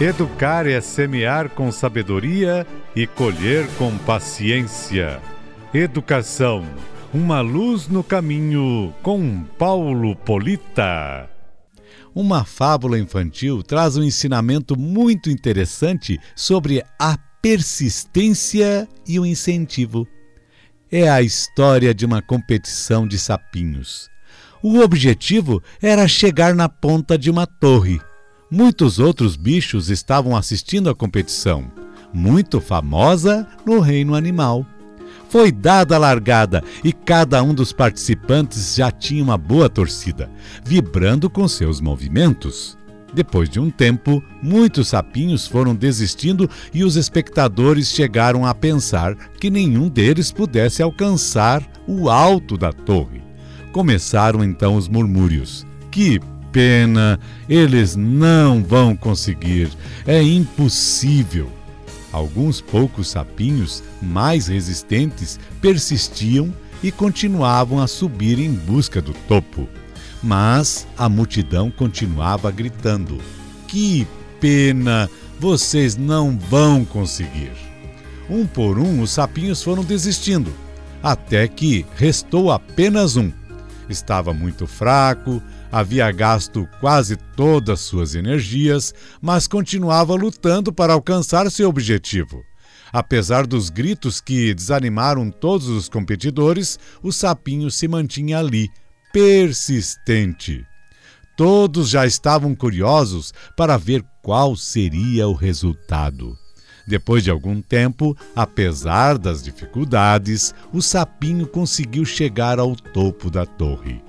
Educar é semear com sabedoria e colher com paciência. Educação, uma luz no caminho, com Paulo Polita. Uma fábula infantil traz um ensinamento muito interessante sobre a persistência e o incentivo. É a história de uma competição de sapinhos. O objetivo era chegar na ponta de uma torre Muitos outros bichos estavam assistindo à competição, muito famosa no reino animal. Foi dada a largada e cada um dos participantes já tinha uma boa torcida, vibrando com seus movimentos. Depois de um tempo, muitos sapinhos foram desistindo e os espectadores chegaram a pensar que nenhum deles pudesse alcançar o alto da torre. Começaram então os murmúrios. Que pena, eles não vão conseguir, é impossível. Alguns poucos sapinhos mais resistentes persistiam e continuavam a subir em busca do topo. Mas a multidão continuava gritando: Que pena, vocês não vão conseguir. Um por um, os sapinhos foram desistindo, até que restou apenas um. Estava muito fraco, havia gasto quase todas suas energias, mas continuava lutando para alcançar seu objetivo. Apesar dos gritos que desanimaram todos os competidores, o sapinho se mantinha ali, persistente. Todos já estavam curiosos para ver qual seria o resultado. Depois de algum tempo, apesar das dificuldades, o sapinho conseguiu chegar ao topo da torre.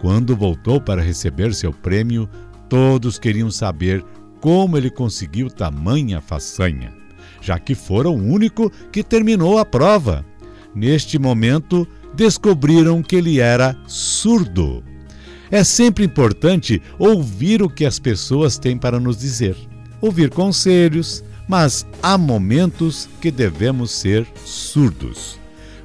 Quando voltou para receber seu prêmio, todos queriam saber como ele conseguiu tamanha façanha, já que fora o único que terminou a prova. Neste momento, descobriram que ele era surdo. É sempre importante ouvir o que as pessoas têm para nos dizer, ouvir conselhos, mas há momentos que devemos ser surdos.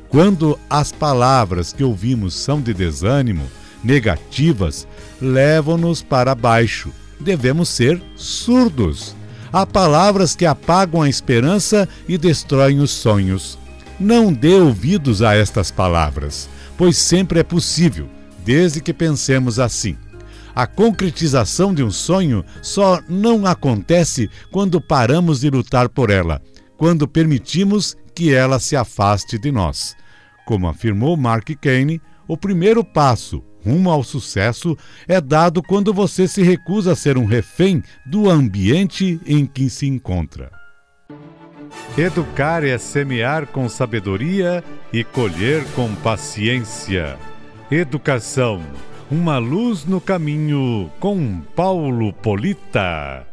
Quando as palavras que ouvimos são de desânimo, negativas levam-nos para baixo. Devemos ser surdos. Há palavras que apagam a esperança e destroem os sonhos. Não dê ouvidos a estas palavras, pois sempre é possível, desde que pensemos assim. A concretização de um sonho só não acontece quando paramos de lutar por ela, quando permitimos que ela se afaste de nós. Como afirmou Mark Kane, o primeiro passo rumo ao sucesso é dado quando você se recusa a ser um refém do ambiente em que se encontra. Educar é semear com sabedoria e colher com paciência. Educação, uma luz no caminho com Paulo Polita.